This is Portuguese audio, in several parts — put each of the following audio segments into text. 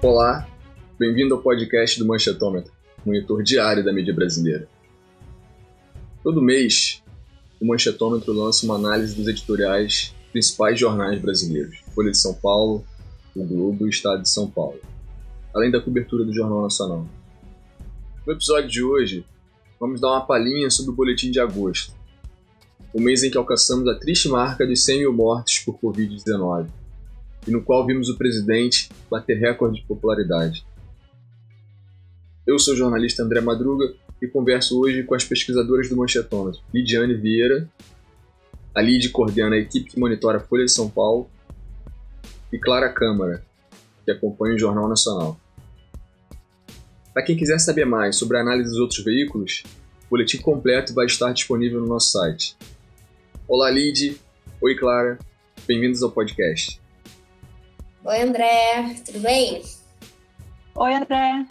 Olá, bem-vindo ao podcast do Manchetômetro, monitor diário da mídia brasileira. Todo mês, o Manchetômetro lança uma análise dos editoriais principais jornais brasileiros, Folha de São Paulo, o Globo e o Estado de São Paulo, além da cobertura do Jornal Nacional. No episódio de hoje, vamos dar uma palhinha sobre o boletim de agosto, o mês em que alcançamos a triste marca dos 100 mil mortes por Covid-19, e no qual vimos o presidente bater recorde de popularidade. Eu sou o jornalista André Madruga e converso hoje com as pesquisadoras do Manchetômetro, Lidiane Vieira, a Lid coordena a equipe que monitora a Folha de São Paulo, e Clara Câmara, que acompanha o Jornal Nacional. Para quem quiser saber mais sobre a análise dos outros veículos, o boletim completo vai estar disponível no nosso site. Olá, Lid. Oi, Clara. Bem-vindos ao podcast. Oi, André. Tudo bem? Oi, André.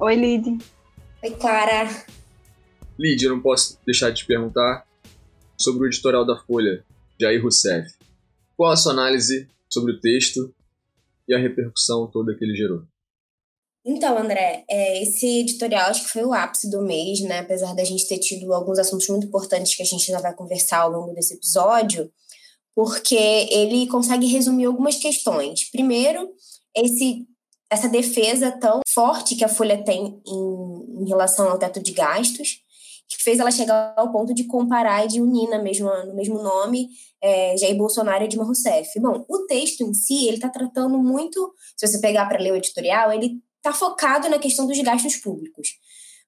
Oi, Lid. Oi, Clara. Lid, eu não posso deixar de te perguntar sobre o editorial da Folha, Jair Rousseff. Qual a sua análise sobre o texto e a repercussão toda que ele gerou? Então, André, é, esse editorial acho que foi o ápice do mês, né? Apesar da gente ter tido alguns assuntos muito importantes que a gente ainda vai conversar ao longo desse episódio, porque ele consegue resumir algumas questões. Primeiro, esse essa defesa tão forte que a Folha tem em, em relação ao teto de gastos, que fez ela chegar ao ponto de comparar e de unir na mesma, no mesmo nome é, Jair Bolsonaro e Dilma Rousseff. Bom, o texto em si, ele está tratando muito, se você pegar para ler o editorial, ele está focado na questão dos gastos públicos.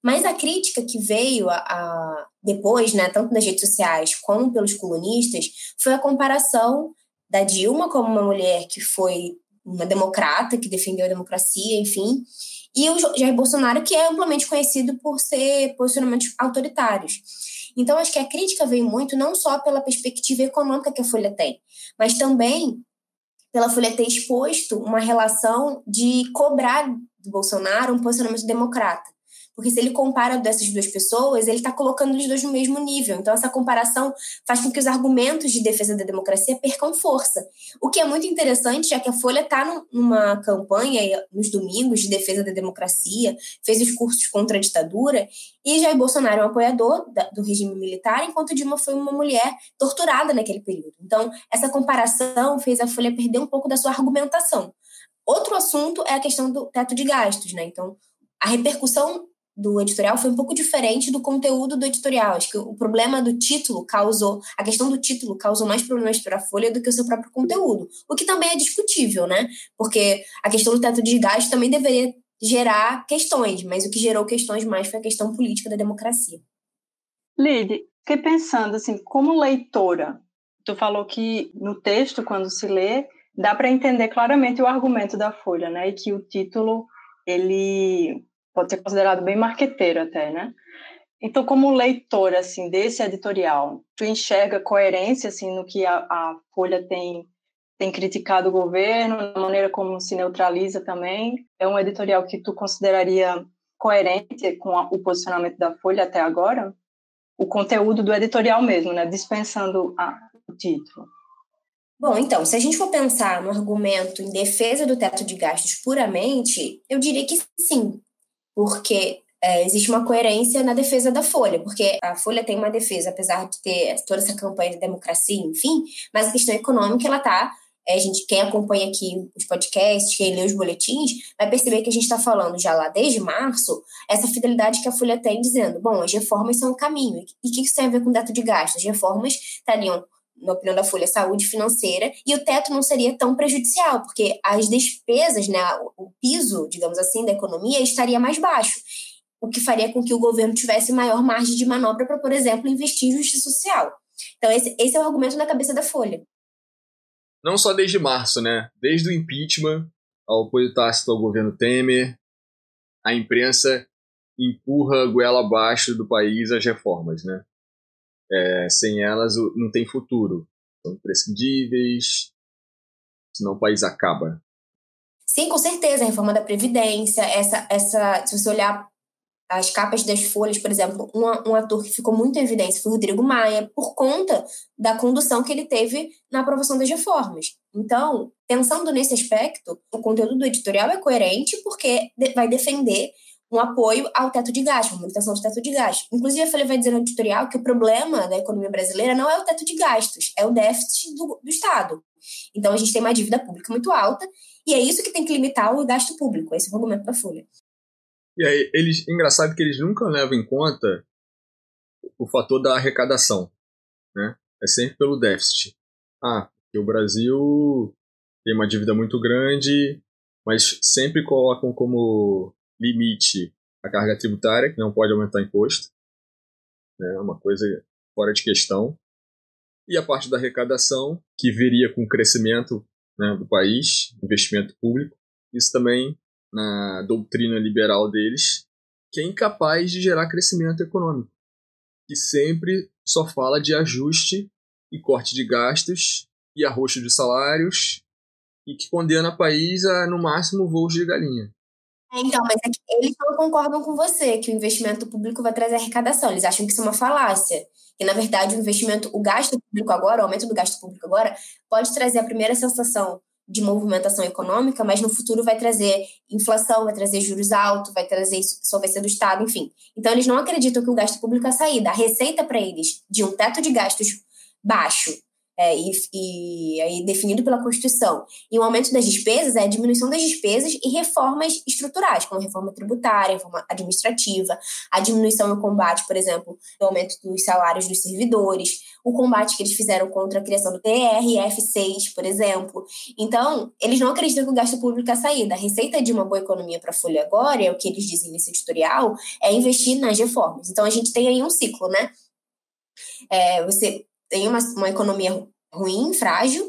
Mas a crítica que veio a, a, depois, né, tanto nas redes sociais como pelos colunistas, foi a comparação da Dilma como uma mulher que foi uma democrata, que defendeu a democracia, enfim, e o Jair Bolsonaro, que é amplamente conhecido por ser posicionamentos autoritários. Então, acho que a crítica veio muito não só pela perspectiva econômica que a Folha tem, mas também pela Folha ter exposto uma relação de cobrar do Bolsonaro um posicionamento democrata. Porque se ele compara dessas duas pessoas, ele está colocando os dois no mesmo nível. Então, essa comparação faz com que os argumentos de defesa da democracia percam força. O que é muito interessante, já que a Folha está numa campanha nos domingos de defesa da democracia, fez os cursos contra a ditadura, e Jair Bolsonaro é um apoiador do regime militar, enquanto Dilma foi uma mulher torturada naquele período. Então, essa comparação fez a Folha perder um pouco da sua argumentação. Outro assunto é a questão do teto de gastos, né? Então, a repercussão do editorial foi um pouco diferente do conteúdo do editorial. Acho que o problema do título causou, a questão do título causou mais problemas para a Folha do que o seu próprio conteúdo, o que também é discutível, né? Porque a questão do teto de gastos também deveria gerar questões, mas o que gerou questões mais foi a questão política da democracia. Lid, fiquei pensando assim, como leitora, tu falou que no texto, quando se lê, dá para entender claramente o argumento da Folha, né? E que o título ele pode ser considerado bem marqueteiro até, né? Então, como leitor assim desse editorial, tu enxerga coerência assim no que a, a Folha tem tem criticado o governo, na maneira como se neutraliza também. É um editorial que tu consideraria coerente com a, o posicionamento da Folha até agora? O conteúdo do editorial mesmo, né? Dispensando a, o título. Bom, então, se a gente for pensar no argumento em defesa do teto de gastos puramente, eu diria que sim, porque é, existe uma coerência na defesa da Folha, porque a Folha tem uma defesa, apesar de ter toda essa campanha de democracia, enfim, mas a questão econômica, ela está é, gente, quem acompanha aqui os podcasts, quem lê os boletins, vai perceber que a gente está falando já lá desde março, essa fidelidade que a Folha tem dizendo, bom, as reformas são o caminho. E o que isso tem a ver com teto de gastos? As reformas estariam na opinião da Folha, saúde financeira, e o teto não seria tão prejudicial, porque as despesas, né, o piso, digamos assim, da economia estaria mais baixo, o que faria com que o governo tivesse maior margem de manobra para, por exemplo, investir em justiça social. Então, esse, esse é o argumento na cabeça da Folha. Não só desde março, né? Desde o impeachment, ao apoio tácito ao governo Temer, a imprensa empurra a goela abaixo do país as reformas, né? É, sem elas não tem futuro. São imprescindíveis, senão o país acaba. Sim, com certeza. A reforma da Previdência, essa, essa, se você olhar as capas das folhas, por exemplo, um, um ator que ficou muito em evidência foi o Rodrigo Maia, por conta da condução que ele teve na aprovação das reformas. Então, pensando nesse aspecto, o conteúdo do editorial é coerente porque vai defender um apoio ao teto de gasto, uma limitação do teto de gasto. Inclusive, a Folha vai dizer no editorial que o problema da economia brasileira não é o teto de gastos, é o déficit do, do Estado. Então, a gente tem uma dívida pública muito alta e é isso que tem que limitar o gasto público. Esse é o argumento da Folha. E aí, eles, engraçado que eles nunca levam em conta o fator da arrecadação, né? É sempre pelo déficit. Ah, porque o Brasil tem uma dívida muito grande, mas sempre colocam como limite a carga tributária, que não pode aumentar imposto. É né? uma coisa fora de questão. E a parte da arrecadação, que viria com o crescimento né, do país, investimento público. Isso também na doutrina liberal deles, que é incapaz de gerar crescimento econômico, que sempre só fala de ajuste e corte de gastos e arroxo de salários e que condena o país a, no máximo, voos de galinha. É, então, mas é que eles não concordam com você que o investimento público vai trazer arrecadação. Eles acham que isso é uma falácia. Que, na verdade, o investimento, o gasto público agora, o aumento do gasto público agora, pode trazer a primeira sensação de movimentação econômica, mas no futuro vai trazer inflação, vai trazer juros altos, vai trazer solvência do Estado, enfim. Então, eles não acreditam que o gasto público é a saída. A receita para eles de um teto de gastos baixo é, e, e, aí definido pela Constituição. E o aumento das despesas é a diminuição das despesas e reformas estruturais, como reforma tributária, reforma administrativa, a diminuição e o combate, por exemplo, do aumento dos salários dos servidores, o combate que eles fizeram contra a criação do TRF6, por exemplo. Então, eles não acreditam que o gasto público é a saída. A receita de uma boa economia para a Folha agora, é o que eles dizem nesse editorial, é investir nas reformas. Então, a gente tem aí um ciclo, né? É, você tem uma, uma economia ruim, frágil,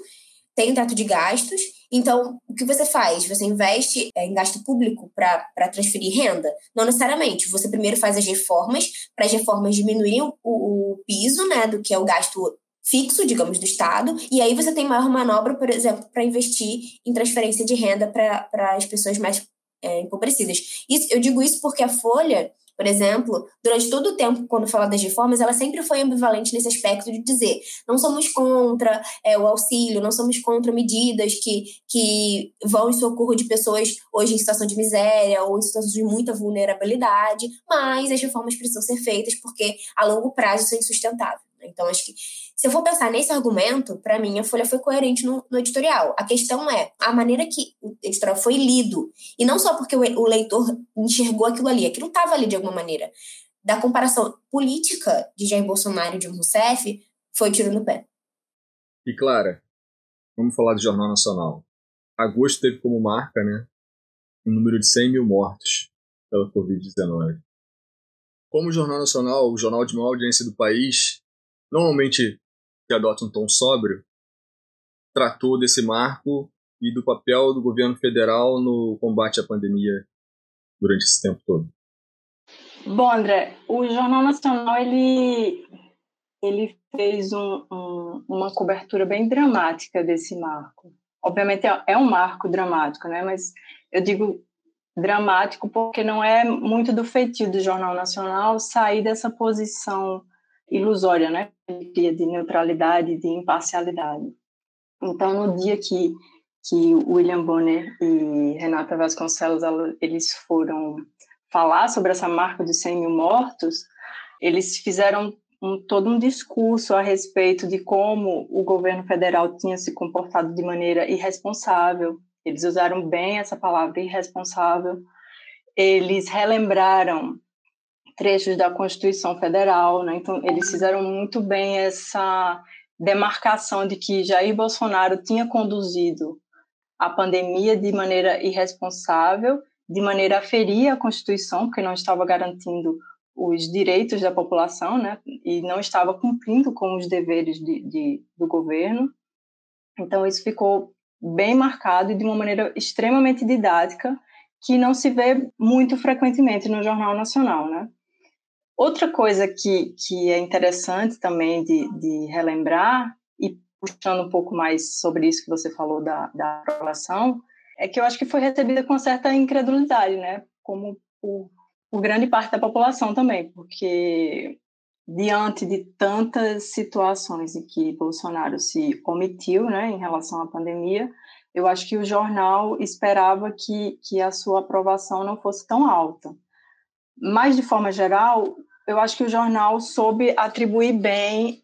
tem um teto de gastos. Então, o que você faz? Você investe é, em gasto público para transferir renda? Não necessariamente. Você primeiro faz as reformas, para as reformas diminuírem o, o, piso, né, do que é o gasto fixo, digamos, do Estado, e aí você tem maior manobra, por exemplo, para investir em transferência de renda para as pessoas mais é, empobrecidas. Isso, eu digo isso porque a Folha por exemplo, durante todo o tempo, quando fala das reformas, ela sempre foi ambivalente nesse aspecto de dizer não somos contra é, o auxílio, não somos contra medidas que, que vão em socorro de pessoas hoje em situação de miséria ou em situação de muita vulnerabilidade, mas as reformas precisam ser feitas porque a longo prazo isso é insustentável. Então, acho que se eu for pensar nesse argumento, para mim a Folha foi coerente no, no, editorial. A questão é a maneira que o editorial foi lido. E não só porque o, o leitor enxergou aquilo ali, aquilo estava ali de alguma maneira. Da comparação política de Jair Bolsonaro e de Rousseff, foi tiro no pé. E Clara, vamos falar do Jornal Nacional. Agosto teve como marca, né, um número de 100 mil mortos pela Covid-19. Como o Jornal Nacional, o jornal de maior audiência do país, normalmente que adota um tom sóbrio, tratou desse marco e do papel do governo federal no combate à pandemia durante esse tempo todo? Bom, André, o Jornal Nacional ele, ele fez um, um, uma cobertura bem dramática desse marco. Obviamente é, é um marco dramático, né? Mas eu digo dramático porque não é muito do feitio do Jornal Nacional sair dessa posição ilusória, né? De neutralidade, de imparcialidade. Então, no dia que que William Bonner e Renata Vasconcelos eles foram falar sobre essa marca de 100 mil mortos, eles fizeram um, todo um discurso a respeito de como o governo federal tinha se comportado de maneira irresponsável. Eles usaram bem essa palavra irresponsável. Eles relembraram trechos da Constituição Federal, né? Então eles fizeram muito bem essa demarcação de que Jair Bolsonaro tinha conduzido a pandemia de maneira irresponsável, de maneira a ferir a Constituição, porque não estava garantindo os direitos da população, né? E não estava cumprindo com os deveres de, de do governo. Então isso ficou bem marcado e de uma maneira extremamente didática que não se vê muito frequentemente no Jornal Nacional, né? Outra coisa que, que é interessante também de, de relembrar, e puxando um pouco mais sobre isso que você falou da, da aprovação, é que eu acho que foi recebida com certa incredulidade, né? Como por, por grande parte da população também, porque diante de tantas situações em que Bolsonaro se omitiu né, em relação à pandemia, eu acho que o jornal esperava que, que a sua aprovação não fosse tão alta. Mas, de forma geral, eu acho que o jornal soube atribuir bem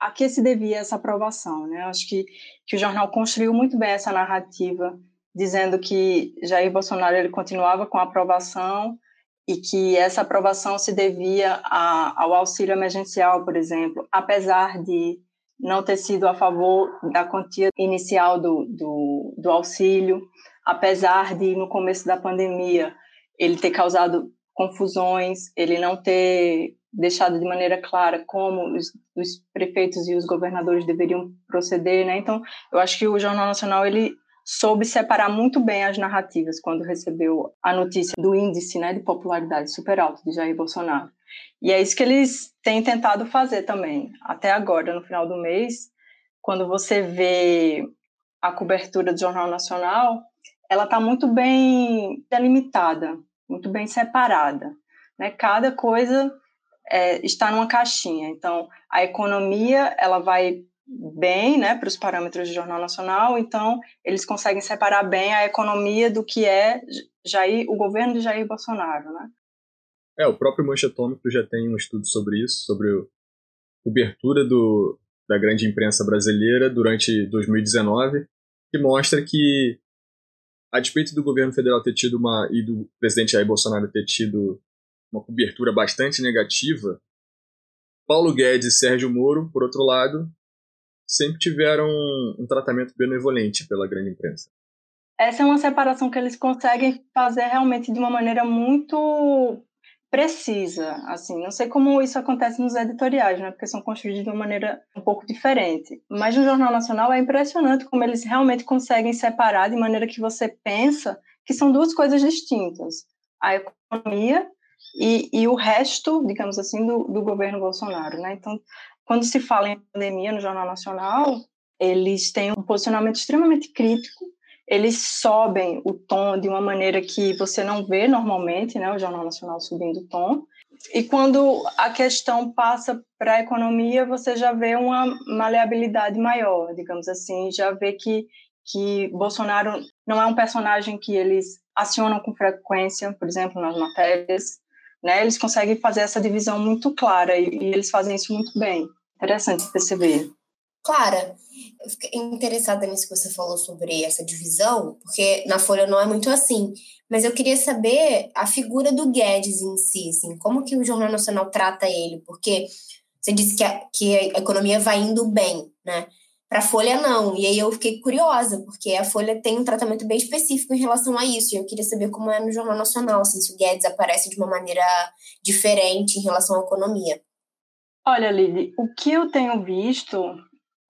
a que se devia essa aprovação. Né? Eu acho que, que o jornal construiu muito bem essa narrativa, dizendo que Jair Bolsonaro ele continuava com a aprovação e que essa aprovação se devia a, ao auxílio emergencial, por exemplo, apesar de não ter sido a favor da quantia inicial do, do, do auxílio, apesar de, no começo da pandemia, ele ter causado confusões, ele não ter deixado de maneira clara como os, os, prefeitos e os governadores deveriam proceder, né? Então, eu acho que o Jornal Nacional ele soube separar muito bem as narrativas quando recebeu a notícia do índice, né, de popularidade super alto de Jair Bolsonaro. E é isso que eles têm tentado fazer também. Até agora, no final do mês, quando você vê a cobertura do Jornal Nacional, ela está muito bem delimitada, muito bem separada. Né? Cada coisa é, está numa caixinha. Então, a economia ela vai bem, né, para os parâmetros do Jornal Nacional. Então, eles conseguem separar bem a economia do que é Jair, o governo de Jair Bolsonaro, né? É, o próprio Manchetômetro já tem um estudo sobre isso, sobre a cobertura do, da grande imprensa brasileira durante 2019, que mostra que, a despeito do governo federal ter tido uma, e do presidente Jair Bolsonaro ter tido uma cobertura bastante negativa, Paulo Guedes e Sérgio Moro, por outro lado, sempre tiveram um tratamento benevolente pela grande imprensa. Essa é uma separação que eles conseguem fazer realmente de uma maneira muito precisa, assim, não sei como isso acontece nos editoriais, né, porque são construídos de uma maneira um pouco diferente, mas no Jornal Nacional é impressionante como eles realmente conseguem separar de maneira que você pensa que são duas coisas distintas, a economia e, e o resto, digamos assim, do, do governo Bolsonaro, né, então, quando se fala em pandemia no Jornal Nacional, eles têm um posicionamento extremamente crítico eles sobem o tom de uma maneira que você não vê normalmente, né, o Jornal Nacional subindo o tom. E quando a questão passa para a economia, você já vê uma maleabilidade maior, digamos assim, já vê que, que Bolsonaro não é um personagem que eles acionam com frequência, por exemplo, nas matérias, né? Eles conseguem fazer essa divisão muito clara e, e eles fazem isso muito bem. Interessante perceber. Clara, eu fiquei interessada nisso que você falou sobre essa divisão, porque na Folha não é muito assim. Mas eu queria saber a figura do Guedes em si, assim, como que o Jornal Nacional trata ele, porque você disse que a, que a economia vai indo bem, né? Para a Folha, não. E aí eu fiquei curiosa, porque a Folha tem um tratamento bem específico em relação a isso. E eu queria saber como é no Jornal Nacional, assim, se o Guedes aparece de uma maneira diferente em relação à economia. Olha, Lili, o que eu tenho visto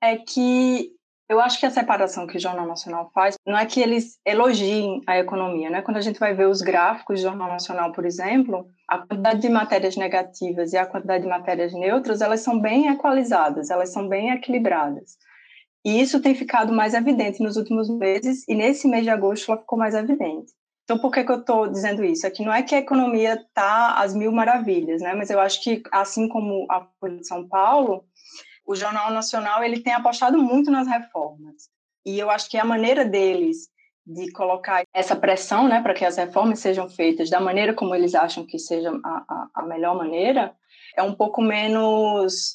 é que eu acho que a separação que o Jornal Nacional faz não é que eles elogiem a economia, né? Quando a gente vai ver os gráficos do Jornal Nacional, por exemplo, a quantidade de matérias negativas e a quantidade de matérias neutras, elas são bem equalizadas, elas são bem equilibradas. E isso tem ficado mais evidente nos últimos meses e nesse mês de agosto ela ficou mais evidente. Então, por que, que eu estou dizendo isso? É que não é que a economia está às mil maravilhas, né? Mas eu acho que, assim como a Folha de São Paulo, o Jornal Nacional ele tem apostado muito nas reformas. E eu acho que a maneira deles de colocar essa pressão né, para que as reformas sejam feitas da maneira como eles acham que seja a, a, a melhor maneira é um pouco menos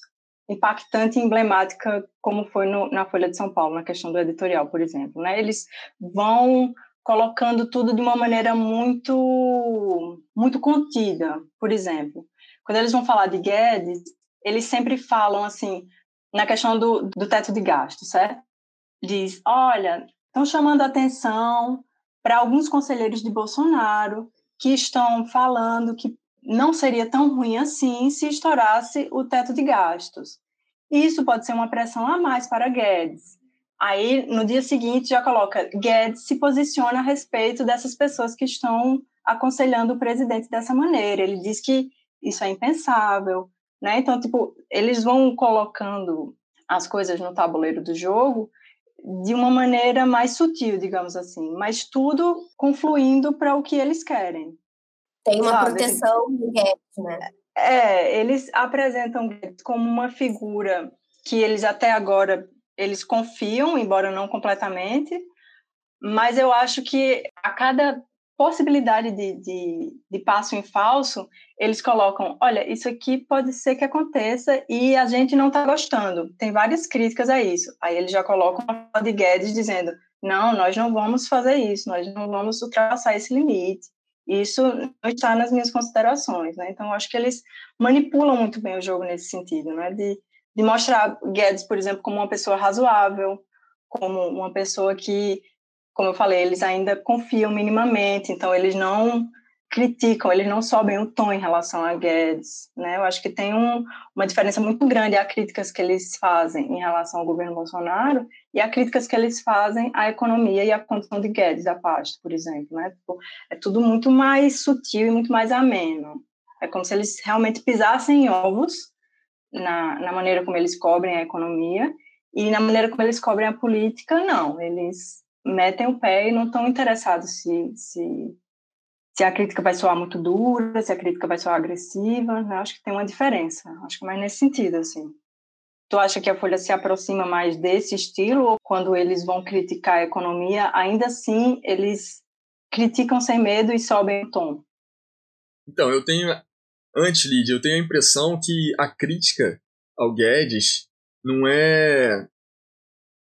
impactante e emblemática como foi no, na Folha de São Paulo, na questão do editorial, por exemplo. Né? Eles vão colocando tudo de uma maneira muito, muito contida, por exemplo. Quando eles vão falar de Guedes, eles sempre falam assim, na questão do, do teto de gastos, certo? Diz, olha, estão chamando atenção para alguns conselheiros de Bolsonaro que estão falando que não seria tão ruim assim se estourasse o teto de gastos. Isso pode ser uma pressão a mais para Guedes. Aí, no dia seguinte, já coloca: Guedes se posiciona a respeito dessas pessoas que estão aconselhando o presidente dessa maneira. Ele diz que isso é impensável, né? Então, tipo, eles vão colocando as coisas no tabuleiro do jogo de uma maneira mais sutil, digamos assim, mas tudo confluindo para o que eles querem. Tem uma sabe? proteção do Guedes, né? É, eles apresentam Guedes como uma figura que eles até agora eles confiam, embora não completamente, mas eu acho que a cada possibilidade de, de, de, passo em falso, eles colocam, olha, isso aqui pode ser que aconteça e a gente não está gostando. Tem várias críticas a isso. Aí eles já colocam a de Guedes dizendo, não, nós não vamos fazer isso, nós não vamos ultrapassar esse limite. Isso não está nas minhas considerações, né? Então, acho que eles manipulam muito bem o jogo nesse sentido, né? De, de mostrar Guedes, por exemplo, como uma pessoa razoável, como uma pessoa que como eu falei, eles ainda confiam minimamente, então eles não criticam, eles não sobem o tom em relação a Guedes, né? Eu acho que tem um, uma diferença muito grande a críticas que eles fazem em relação ao governo Bolsonaro e a críticas que eles fazem à economia e à condição de Guedes da pasta, por exemplo, né? Tipo, é tudo muito mais sutil e muito mais ameno. É como se eles realmente pisassem em ovos na, na maneira como eles cobrem a economia e na maneira como eles cobrem a política, não. Eles metem o pé e não estão interessados se, se, se a crítica vai soar muito dura, se a crítica vai soar agressiva. Né? Acho que tem uma diferença. Acho que mais nesse sentido, assim. Tu acha que a Folha se aproxima mais desse estilo ou quando eles vão criticar a economia, ainda assim eles criticam sem medo e sobem o tom? Então, eu tenho, antes, Lídia, eu tenho a impressão que a crítica ao Guedes não é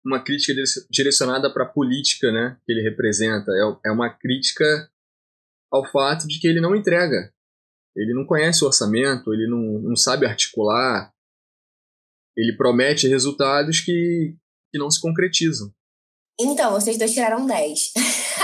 uma crítica direcionada para a política né, que ele representa. É, é uma crítica ao fato de que ele não entrega. Ele não conhece o orçamento, ele não, não sabe articular, ele promete resultados que, que não se concretizam. Então, vocês dois tiraram 10.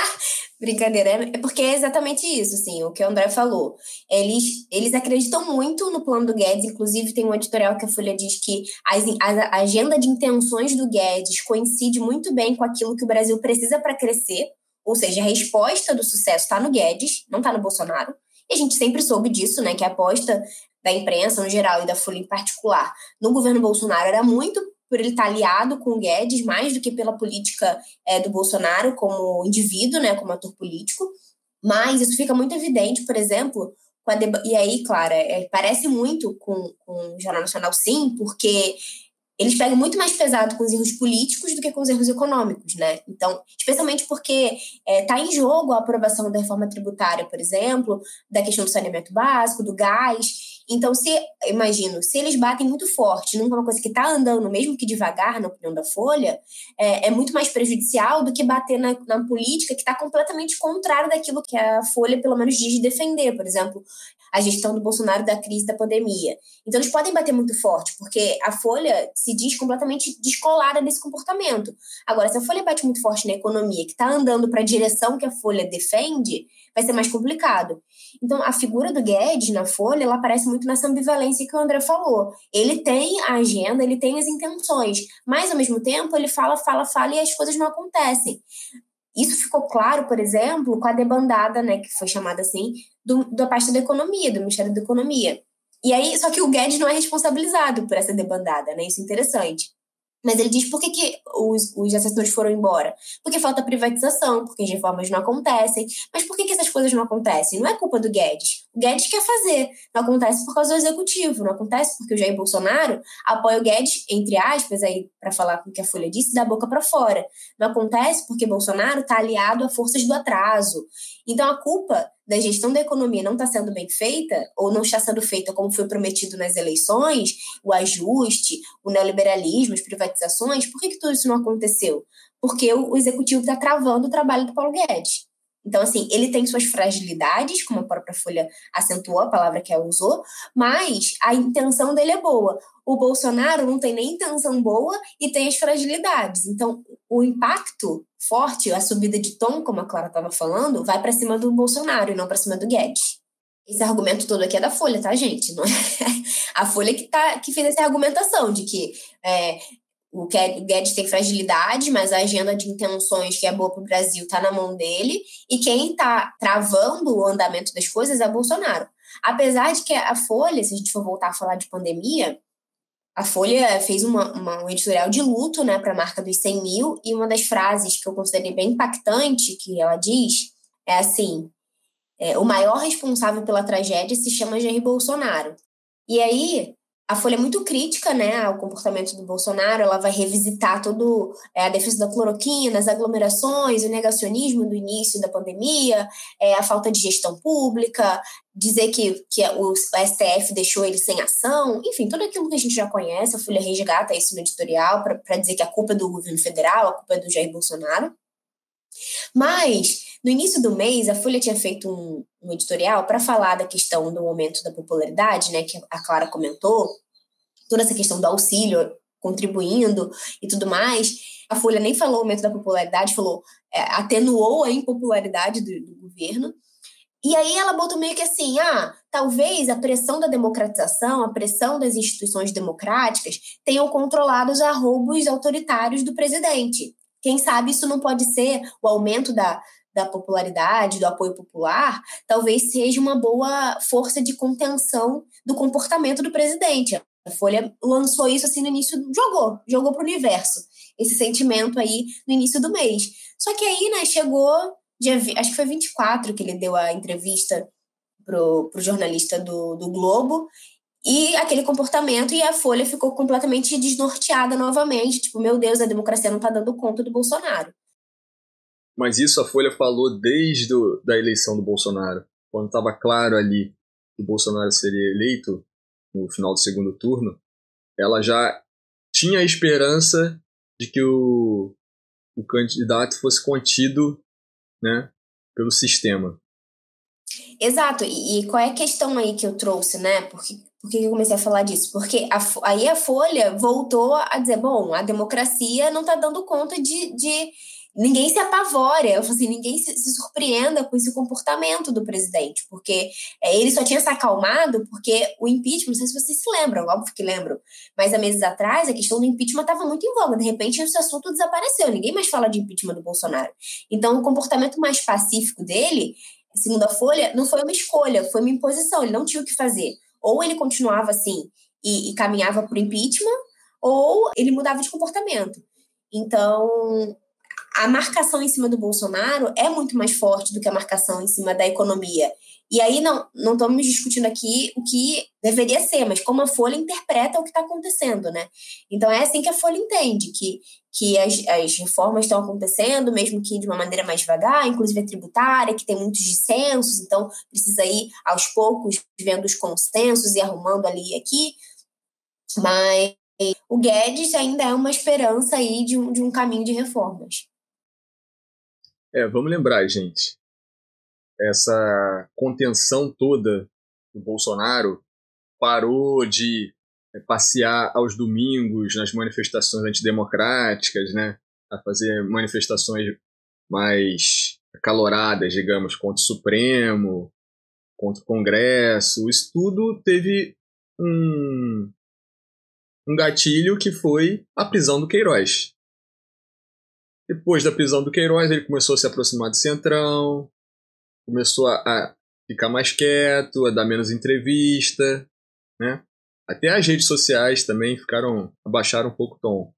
Brincadeira, é porque é exatamente isso, assim, o que o André falou. Eles, eles acreditam muito no plano do Guedes, inclusive tem um editorial que a Folha diz que a agenda de intenções do Guedes coincide muito bem com aquilo que o Brasil precisa para crescer, ou seja, a resposta do sucesso está no Guedes, não está no Bolsonaro. E a gente sempre soube disso, né, que a aposta da imprensa no geral e da Folha em particular no governo Bolsonaro era muito por ele estar aliado com o Guedes, mais do que pela política é, do Bolsonaro como indivíduo, né, como ator político. Mas isso fica muito evidente, por exemplo, e aí, Clara, é, parece muito com, com o Jornal Nacional, sim, porque eles pegam muito mais pesado com os erros políticos do que com os erros econômicos, né? Então, especialmente porque está é, tá em jogo a aprovação da reforma tributária, por exemplo, da questão do saneamento básico, do gás, então, se, imagino, se eles batem muito forte numa coisa que está andando, mesmo que devagar, na opinião da Folha, é, é muito mais prejudicial do que bater na, na política que está completamente contrário daquilo que a Folha, pelo menos, diz defender. Por exemplo, a gestão do Bolsonaro da crise da pandemia. Então, eles podem bater muito forte, porque a Folha se diz completamente descolada desse comportamento. Agora, se a Folha bate muito forte na economia, que está andando para a direção que a Folha defende, vai ser mais complicado. Então, a figura do Guedes na Folha, ela aparece muito nessa ambivalência que o André falou. Ele tem a agenda, ele tem as intenções, mas, ao mesmo tempo, ele fala, fala, fala e as coisas não acontecem. Isso ficou claro, por exemplo, com a debandada, né, que foi chamada assim, do, da pasta da economia, do Ministério da Economia. E aí, só que o Guedes não é responsabilizado por essa debandada, né? Isso é interessante. Mas ele diz por que, que os, os assessores foram embora? Porque falta privatização, porque as reformas não acontecem. Mas por que, que essas coisas não acontecem? Não é culpa do Guedes. O Guedes quer fazer. Não acontece por causa do executivo. Não acontece porque o Jair Bolsonaro apoia o Guedes, entre aspas, aí para falar com o que a Folha disse, da boca para fora. Não acontece porque Bolsonaro está aliado a forças do atraso. Então a culpa da gestão da economia não está sendo bem feita, ou não está sendo feita como foi prometido nas eleições, o ajuste, o neoliberalismo, as privatizações, por que, que tudo isso não aconteceu? Porque o executivo está travando o trabalho do Paulo Guedes. Então, assim, ele tem suas fragilidades, como a própria Folha acentuou, a palavra que ela usou, mas a intenção dele é boa. O Bolsonaro não tem nem intenção boa e tem as fragilidades. Então, o impacto forte, a subida de tom, como a Clara estava falando, vai para cima do Bolsonaro e não para cima do Guedes. Esse argumento todo aqui é da Folha, tá, gente? Não é a Folha que, tá, que fez essa argumentação de que é, o Guedes tem fragilidade, mas a agenda de intenções que é boa para o Brasil está na mão dele, e quem está travando o andamento das coisas é Bolsonaro. Apesar de que a Folha, se a gente for voltar a falar de pandemia, a Folha fez uma, uma, um editorial de luto né, para a marca dos 100 mil, e uma das frases que eu considerei bem impactante que ela diz é assim: é, o maior responsável pela tragédia se chama Jair Bolsonaro. E aí, a Folha é muito crítica né, ao comportamento do Bolsonaro, ela vai revisitar todo é, a defesa da cloroquina, as aglomerações, o negacionismo do início da pandemia, é, a falta de gestão pública, dizer que, que o STF deixou ele sem ação, enfim, tudo aquilo que a gente já conhece, a Folha resgata isso no editorial para dizer que a culpa é do governo federal, a culpa é do Jair Bolsonaro. Mas, no início do mês, a Folha tinha feito um, um editorial para falar da questão do aumento da popularidade, né, que a Clara comentou, toda essa questão do auxílio contribuindo e tudo mais. A Folha nem falou aumento da popularidade, falou é, atenuou a impopularidade do, do governo. E aí ela botou meio que assim, ah, talvez a pressão da democratização, a pressão das instituições democráticas tenham controlado os arroubos autoritários do presidente. Quem sabe isso não pode ser o aumento da, da popularidade, do apoio popular, talvez seja uma boa força de contenção do comportamento do presidente. A Folha lançou isso assim no início, jogou, jogou para o universo, esse sentimento aí no início do mês. Só que aí, né, chegou, dia, acho que foi 24 que ele deu a entrevista pro, pro jornalista do, do Globo, e aquele comportamento, e a Folha ficou completamente desnorteada novamente. Tipo, meu Deus, a democracia não está dando conta do Bolsonaro. Mas isso a Folha falou desde a da eleição do Bolsonaro. Quando estava claro ali que o Bolsonaro seria eleito no final do segundo turno, ela já tinha a esperança de que o, o candidato fosse contido né, pelo sistema. Exato, e, e, qual é a questão aí que eu trouxe, né? Porque, por que eu comecei a falar disso? Porque a, aí a Folha voltou a dizer: bom, a democracia não está dando conta de, de ninguém se apavora, eu assim, ninguém se, se, surpreenda com esse comportamento do presidente, porque é, ele só tinha se acalmado porque o impeachment, não sei se vocês se lembram, óbvio que lembram, mas há meses atrás a questão do impeachment estava muito em voga, de repente esse assunto desapareceu, ninguém mais fala de impeachment do Bolsonaro. Então o comportamento mais pacífico dele, segundo a Folha, não foi uma escolha, foi uma imposição, ele não tinha o que fazer. Ou ele continuava assim e, e caminhava para o impeachment, ou ele mudava de comportamento. Então, a marcação em cima do Bolsonaro é muito mais forte do que a marcação em cima da economia. E aí não, não estamos discutindo aqui o que deveria ser, mas como a Folha interpreta o que está acontecendo, né? Então é assim que a Folha entende, que, que as, as reformas estão acontecendo, mesmo que de uma maneira mais devagar, inclusive a tributária, que tem muitos dissensos, então precisa ir aos poucos vendo os consensos e arrumando ali e aqui. Mas o Guedes ainda é uma esperança aí de um, de um caminho de reformas. É, vamos lembrar, gente. Essa contenção toda do Bolsonaro parou de é, passear aos domingos nas manifestações antidemocráticas, né? A fazer manifestações mais acaloradas, digamos, contra o Supremo, contra o Congresso. Isso tudo teve um, um gatilho que foi a prisão do Queiroz. Depois da prisão do Queiroz, ele começou a se aproximar do Centrão, começou a, a ficar mais quieto, a dar menos entrevista, né? Até as redes sociais também ficaram abaixaram um pouco o tom.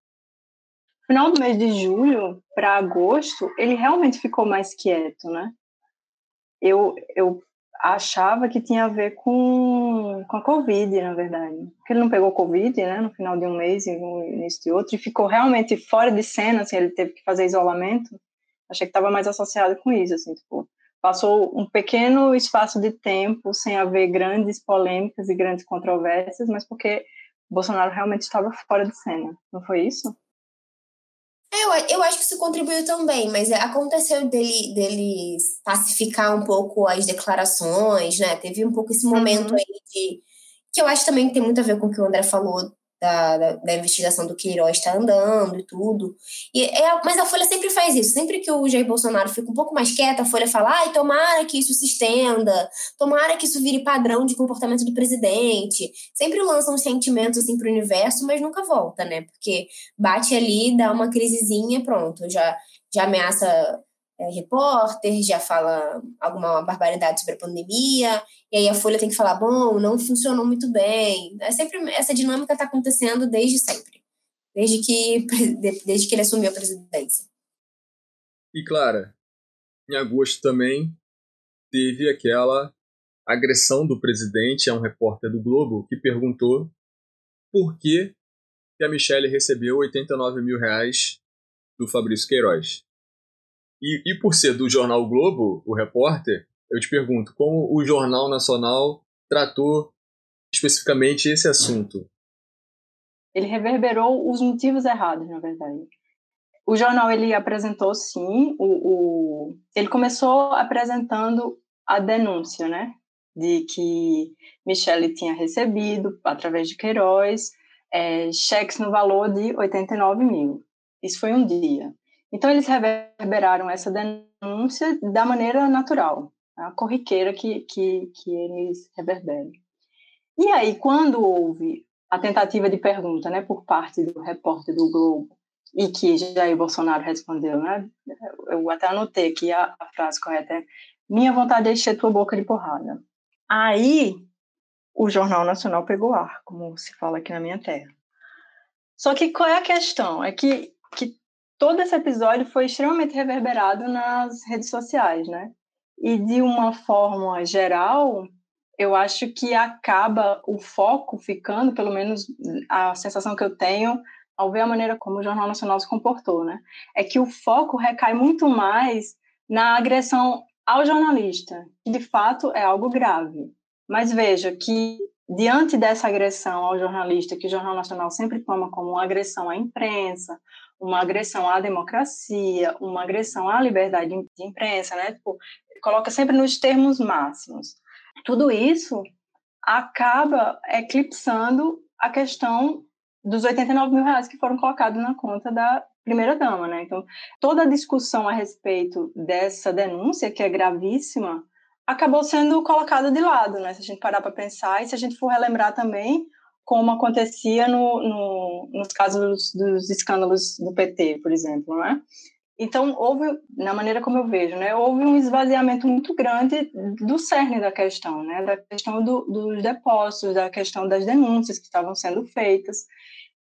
Final do mês de julho para agosto, ele realmente ficou mais quieto, né? Eu, eu achava que tinha a ver com, com a Covid, na verdade. Porque ele não pegou Covid, né, no final de um mês e no início de outro, e ficou realmente fora de cena, assim, ele teve que fazer isolamento. Achei que estava mais associado com isso, assim, tipo, passou um pequeno espaço de tempo sem haver grandes polêmicas e grandes controvérsias, mas porque Bolsonaro realmente estava fora de cena, não foi isso? É, eu, eu acho que isso contribuiu também, mas aconteceu dele, dele pacificar um pouco as declarações, né? Teve um pouco esse momento uhum. aí de. que eu acho também que tem muito a ver com o que o André falou da, da, da, investigação do Queiroz está andando e tudo. E é, mas a Folha sempre faz isso. Sempre que o Jair Bolsonaro fica um pouco mais quieto, a Folha fala: ai, tomara que isso se estenda, tomara que isso vire padrão de comportamento do presidente. Sempre lançam sentimentos assim para o universo, mas nunca volta, né? Porque bate ali, dá uma crisezinha, pronto, já, já ameaça é, repórter, já fala alguma barbaridade sobre a pandemia, e aí a Folha tem que falar, bom, não funcionou muito bem. É sempre essa dinâmica está acontecendo desde sempre, desde que desde que ele assumiu a presidência. E Clara, em agosto também teve aquela agressão do presidente a um repórter do Globo que perguntou por que, que a Michelle recebeu 89 mil reais do Fabrício Queiroz. E, e por ser do jornal Globo, o repórter, eu te pergunto, como o Jornal Nacional tratou especificamente esse assunto? Ele reverberou os motivos errados, na verdade. O jornal ele apresentou sim, o, o, ele começou apresentando a denúncia, né, de que Michele tinha recebido através de Queiroz é, cheques no valor de 89 mil. Isso foi um dia. Então eles reverberaram essa denúncia da maneira natural, a corriqueira que, que, que eles reverberam. E aí, quando houve a tentativa de pergunta né, por parte do repórter do Globo, e que Jair Bolsonaro respondeu, né? Eu até anotei aqui a, a frase correta é minha vontade é encher tua boca de porrada. Aí o Jornal Nacional pegou ar, como se fala aqui na minha terra. Só que qual é a questão? É que, que todo esse episódio foi extremamente reverberado nas redes sociais, né? E de uma forma geral, eu acho que acaba o foco ficando, pelo menos a sensação que eu tenho, ao ver a maneira como o Jornal Nacional se comportou, né? É que o foco recai muito mais na agressão ao jornalista, que de fato é algo grave. Mas veja que diante dessa agressão ao jornalista, que o Jornal Nacional sempre toma como agressão à imprensa, uma agressão à democracia, uma agressão à liberdade de imprensa, né? Tipo, coloca sempre nos termos máximos. Tudo isso acaba eclipsando a questão dos 89 mil reais que foram colocados na conta da primeira dama, né? Então, toda a discussão a respeito dessa denúncia, que é gravíssima, acabou sendo colocada de lado, né? Se a gente parar para pensar e se a gente for relembrar também como acontecia no, no, nos casos dos escândalos do PT, por exemplo, né? Então, houve, na maneira como eu vejo, né, houve um esvaziamento muito grande do cerne da questão, né, da questão do, dos depósitos, da questão das denúncias que estavam sendo feitas,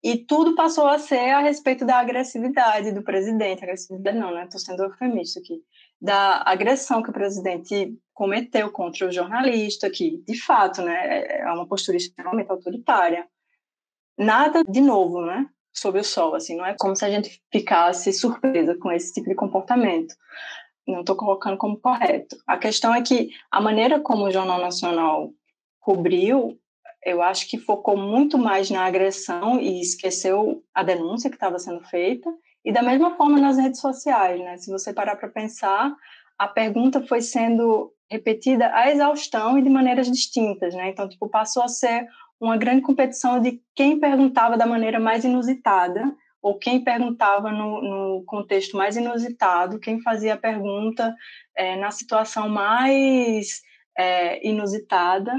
e tudo passou a ser a respeito da agressividade do presidente, agressividade não, né, estou sendo eufemista aqui, da agressão que o presidente cometeu contra o jornalista, que, de fato, né, é uma postura extremamente autoritária. Nada de novo, né? sob o sol, assim, não é como se a gente ficasse surpresa com esse tipo de comportamento. Não estou colocando como correto. A questão é que a maneira como o Jornal Nacional cobriu, eu acho que focou muito mais na agressão e esqueceu a denúncia que estava sendo feita, e da mesma forma nas redes sociais, né? Se você parar para pensar, a pergunta foi sendo repetida a exaustão e de maneiras distintas, né? Então, tipo, passou a ser uma grande competição de quem perguntava da maneira mais inusitada, ou quem perguntava no, no contexto mais inusitado, quem fazia a pergunta é, na situação mais é, inusitada,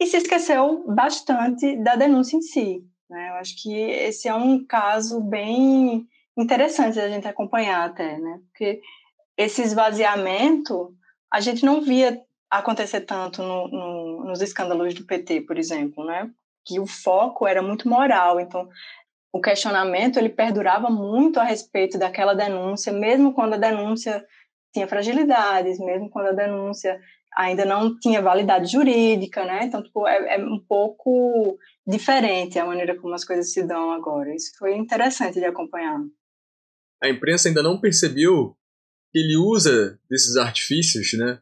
e se esqueceu bastante da denúncia em si. Né? Eu acho que esse é um caso bem interessante a gente acompanhar até, né? porque esse esvaziamento a gente não via acontecer tanto no, no, nos escândalos do PT, por exemplo, né? Que o foco era muito moral, então o questionamento ele perdurava muito a respeito daquela denúncia, mesmo quando a denúncia tinha fragilidades, mesmo quando a denúncia ainda não tinha validade jurídica, né? Então, tipo, é, é, um pouco diferente a maneira como as coisas se dão agora. Isso foi interessante de acompanhar. A imprensa ainda não percebeu que ele usa desses artifícios, né?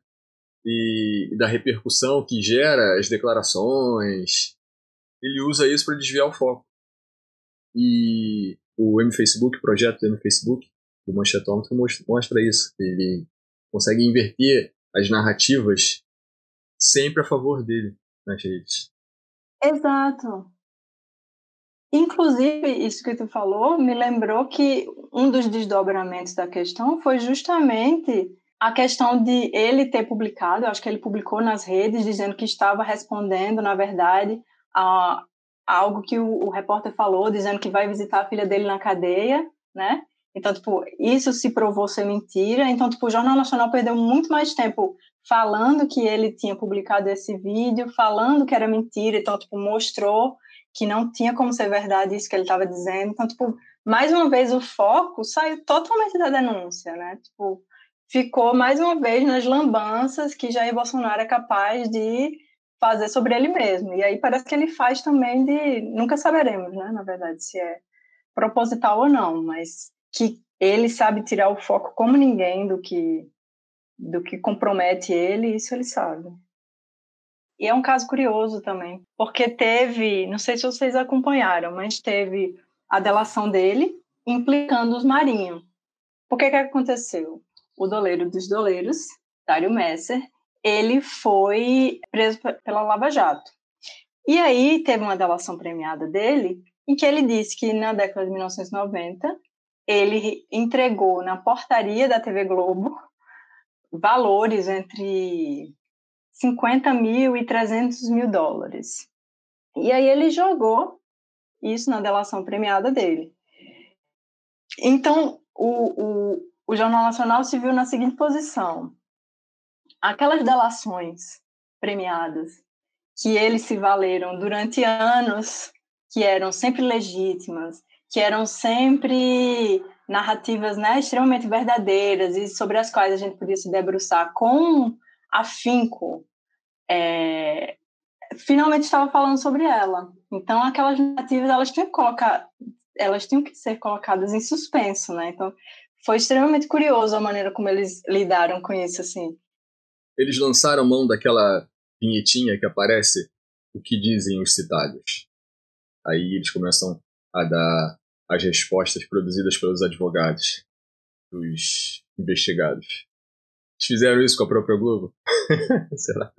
e, da repercussão que gera as declarações, ele usa isso para desviar o foco. E o M-Facebook, o projeto do M-Facebook, do Manchetômetro, mostra isso. Ele consegue inverter as narrativas sempre a favor dele nas redes. Exato. Inclusive, isso que tu falou me lembrou que um dos desdobramentos da questão foi justamente a questão de ele ter publicado, acho que ele publicou nas redes dizendo que estava respondendo, na verdade, a, a algo que o, o, repórter falou, dizendo que vai visitar a filha dele na cadeia, né? Então, tipo, isso se provou ser mentira. Então, tipo, o Jornal Nacional perdeu muito mais tempo falando que ele tinha publicado esse vídeo, falando que era mentira. Então, tipo, mostrou que não tinha como ser verdade isso que ele estava dizendo. Então, tipo, mais uma vez o foco saiu totalmente da denúncia, né? Tipo, ficou mais uma vez nas lambanças que Jair Bolsonaro é capaz de fazer sobre ele mesmo. E aí parece que ele faz também de. Nunca saberemos, né? Na verdade, se é proposital ou não, mas que ele sabe tirar o foco como ninguém do que do que compromete ele, isso ele sabe. E é um caso curioso também, porque teve, não sei se vocês acompanharam, mas teve a delação dele implicando os marinhos. Por que que aconteceu? O doleiro dos doleiros, Dário Messer, ele foi preso pela Lava Jato. E aí teve uma delação premiada dele, em que ele disse que na década de 1990 ele entregou na portaria da TV Globo valores entre 50 mil e 300 mil dólares. E aí ele jogou isso na delação premiada dele. Então, o, o, o Jornal Nacional se viu na seguinte posição: aquelas delações premiadas que eles se valeram durante anos, que eram sempre legítimas, que eram sempre narrativas né, extremamente verdadeiras e sobre as quais a gente podia se debruçar com afinco, é, finalmente estava falando sobre ela. Então, aquelas narrativas elas tinham que colocar, elas tinham que ser colocadas em suspenso, né? Então, foi extremamente curioso a maneira como eles lidaram com isso, assim eles lançaram mão daquela vinhetinha que aparece o que dizem os citados. Aí eles começam a dar as respostas produzidas pelos advogados dos investigados. Eles fizeram isso com a própria Globo? Será?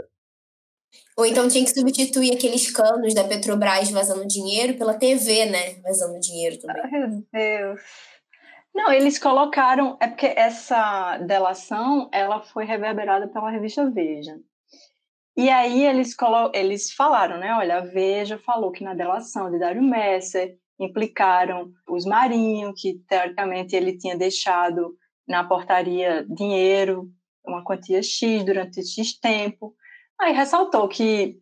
Ou então tinha que substituir aqueles canos da Petrobras vazando dinheiro pela TV, né? Vazando dinheiro também. Ai, meu Deus. Não, eles colocaram, é porque essa delação, ela foi reverberada pela revista Veja. E aí eles, colo eles falaram, né, olha, a Veja falou que na delação de Dário Messer implicaram os Marinho, que teoricamente ele tinha deixado na portaria dinheiro, uma quantia X durante X tempo. Aí ressaltou que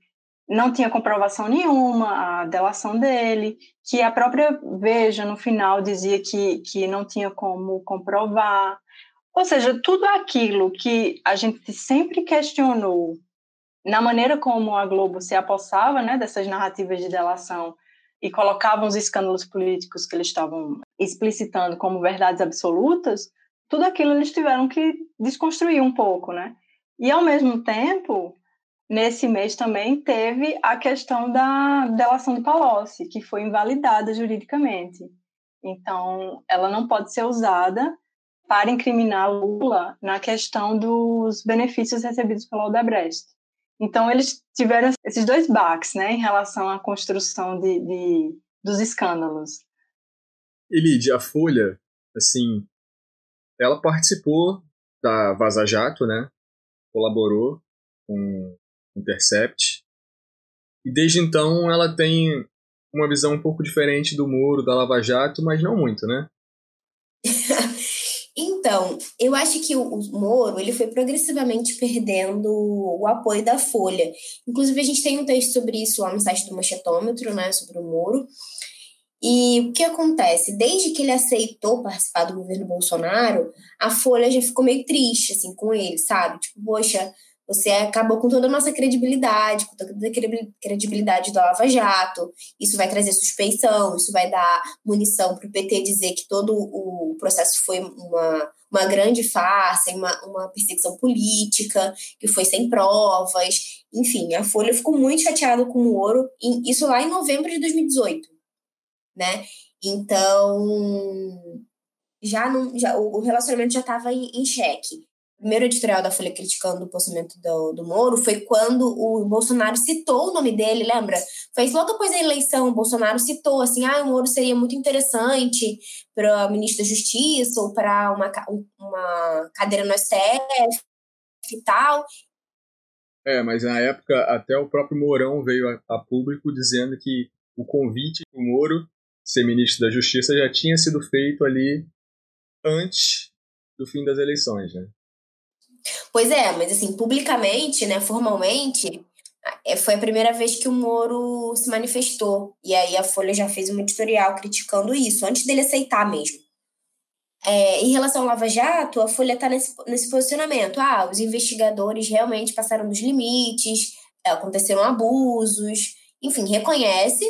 não tinha comprovação nenhuma a delação dele, que a própria Veja, no final, dizia que, que não tinha como comprovar. Ou seja, tudo aquilo que a gente sempre questionou na maneira como a Globo se apossava né, dessas narrativas de delação e colocavam os escândalos políticos que eles estavam explicitando como verdades absolutas, tudo aquilo eles tiveram que desconstruir um pouco, né? E, ao mesmo tempo, Nesse mês também teve a questão da delação de Palocci, que foi invalidada juridicamente. Então, ela não pode ser usada para incriminar Lula na questão dos benefícios recebidos pela Odebrecht. Então, eles tiveram esses dois baques né, em relação à construção de, de dos escândalos. Elide, a Folha, assim, ela participou da Vaza Jato, né? Colaborou com Intercept. E desde então ela tem uma visão um pouco diferente do muro da Lava Jato, mas não muito, né? então, eu acho que o, Moro ele foi progressivamente perdendo o apoio da Folha. Inclusive, a gente tem um texto sobre isso lá no site do Machetômetro, né, sobre o Moro. E o que acontece? Desde que ele aceitou participar do governo Bolsonaro, a Folha já ficou meio triste, assim, com ele, sabe? Tipo, poxa, você acabou com toda a nossa credibilidade, com toda a credibilidade da Lava Jato. Isso vai trazer suspeição, isso vai dar munição para o PT dizer que todo o processo foi uma, uma grande farsa, uma, uma perseguição política, que foi sem provas. Enfim, a Folha ficou muito chateada com o Moro, isso lá em novembro de 2018. Né? Então, já, não, já o relacionamento já estava em, em xeque primeiro editorial da Folha criticando o posicionamento do, do Moro foi quando o Bolsonaro citou o nome dele, lembra? Foi logo depois da eleição, o Bolsonaro citou assim, ah, o Moro seria muito interessante para o ministro da Justiça ou para uma, uma cadeira no STF e tal. É, mas na época até o próprio Mourão veio a, a público dizendo que o convite do Moro ser ministro da Justiça já tinha sido feito ali antes do fim das eleições, né? Pois é, mas assim, publicamente, né, formalmente, é, foi a primeira vez que o Moro se manifestou. E aí a Folha já fez um editorial criticando isso, antes dele aceitar mesmo. É, em relação ao Lava Jato, a Folha está nesse, nesse posicionamento. Ah, os investigadores realmente passaram dos limites, aconteceram abusos, enfim, reconhece,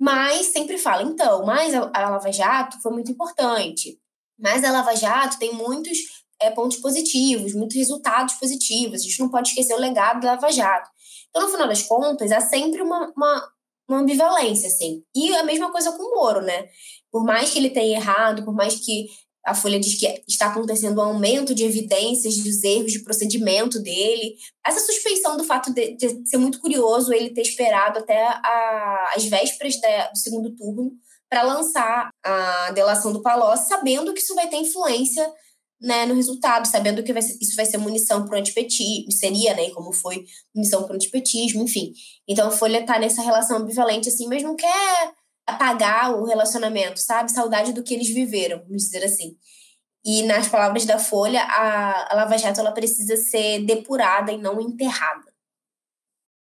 mas sempre fala, então, mas a, a Lava Jato foi muito importante. Mas a Lava Jato tem muitos é, pontos positivos, muitos resultados positivos. A gente não pode esquecer o legado da Lava Jato. Então, no final das contas, há sempre uma, uma, uma ambivalência, assim. E a mesma coisa com o Moro, né? Por mais que ele tenha errado, por mais que a Folha diz que está acontecendo um aumento de evidências dos erros de procedimento dele. Essa suspeição do fato de, de ser muito curioso ele ter esperado até a, as vésperas da, do segundo turno para lançar a delação do Palocci, sabendo que isso vai ter influência né, no resultado, sabendo que vai ser, isso vai ser munição para o antipetismo, seria, né, como foi munição para o antipetismo, enfim. Então a Folha está nessa relação ambivalente, assim, mas não quer apagar o relacionamento, sabe? Saudade do que eles viveram, vamos dizer assim. E nas palavras da Folha, a, Lava Jato ela precisa ser depurada e não enterrada.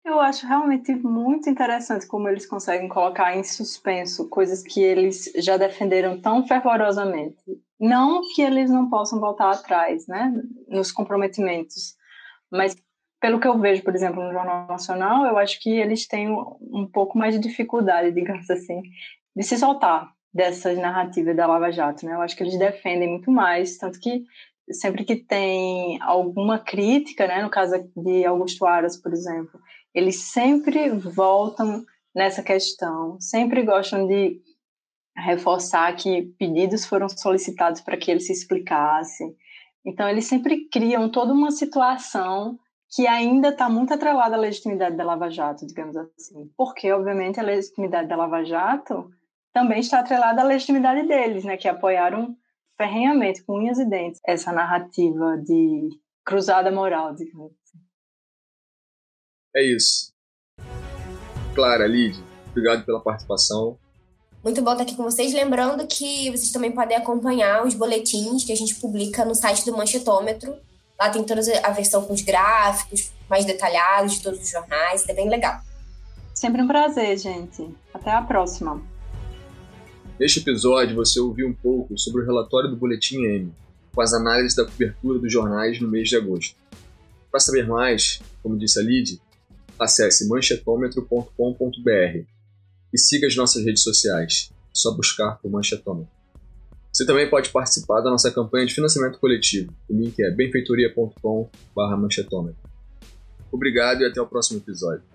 Eu acho realmente muito interessante como eles conseguem colocar em suspenso coisas que eles já defenderam tão fervorosamente. Não que eles não possam voltar atrás, né, nos comprometimentos, mas pelo que eu vejo, por exemplo, no Jornal Nacional, eu acho que eles têm um pouco mais de dificuldade, digamos assim, de se soltar dessas narrativas da Lava Jato, né? Eu acho que eles defendem muito mais, tanto que sempre que tem alguma crítica, né, no caso de Augusto Aras, por exemplo, eles sempre voltam nessa questão, sempre gostam de reforçar que pedidos foram solicitados para que ele se explicasse. Então, eles sempre criam toda uma situação que ainda está muito atrelada à legitimidade da Lava Jato, digamos assim. Porque, obviamente, a legitimidade da Lava Jato também está atrelada à legitimidade deles, né, que apoiaram ferrenhamente, com unhas e dentes, essa narrativa de cruzada moral, digamos assim. É isso. Clara, Lid, obrigado pela participação. Muito bom estar aqui com vocês. Lembrando que vocês também podem acompanhar os boletins que a gente publica no site do Manchetômetro, Lá tem toda a versão com os gráficos mais detalhados de todos os jornais, é bem legal. Sempre um prazer, gente. Até a próxima. Neste episódio, você ouviu um pouco sobre o relatório do Boletim M, com as análises da cobertura dos jornais no mês de agosto. Para saber mais, como disse a Lid, acesse manchetômetro.com.br e siga as nossas redes sociais. É só buscar por Manchetômetro. Você também pode participar da nossa campanha de financiamento coletivo. O link é benfeitoria.com.br. Obrigado e até o próximo episódio.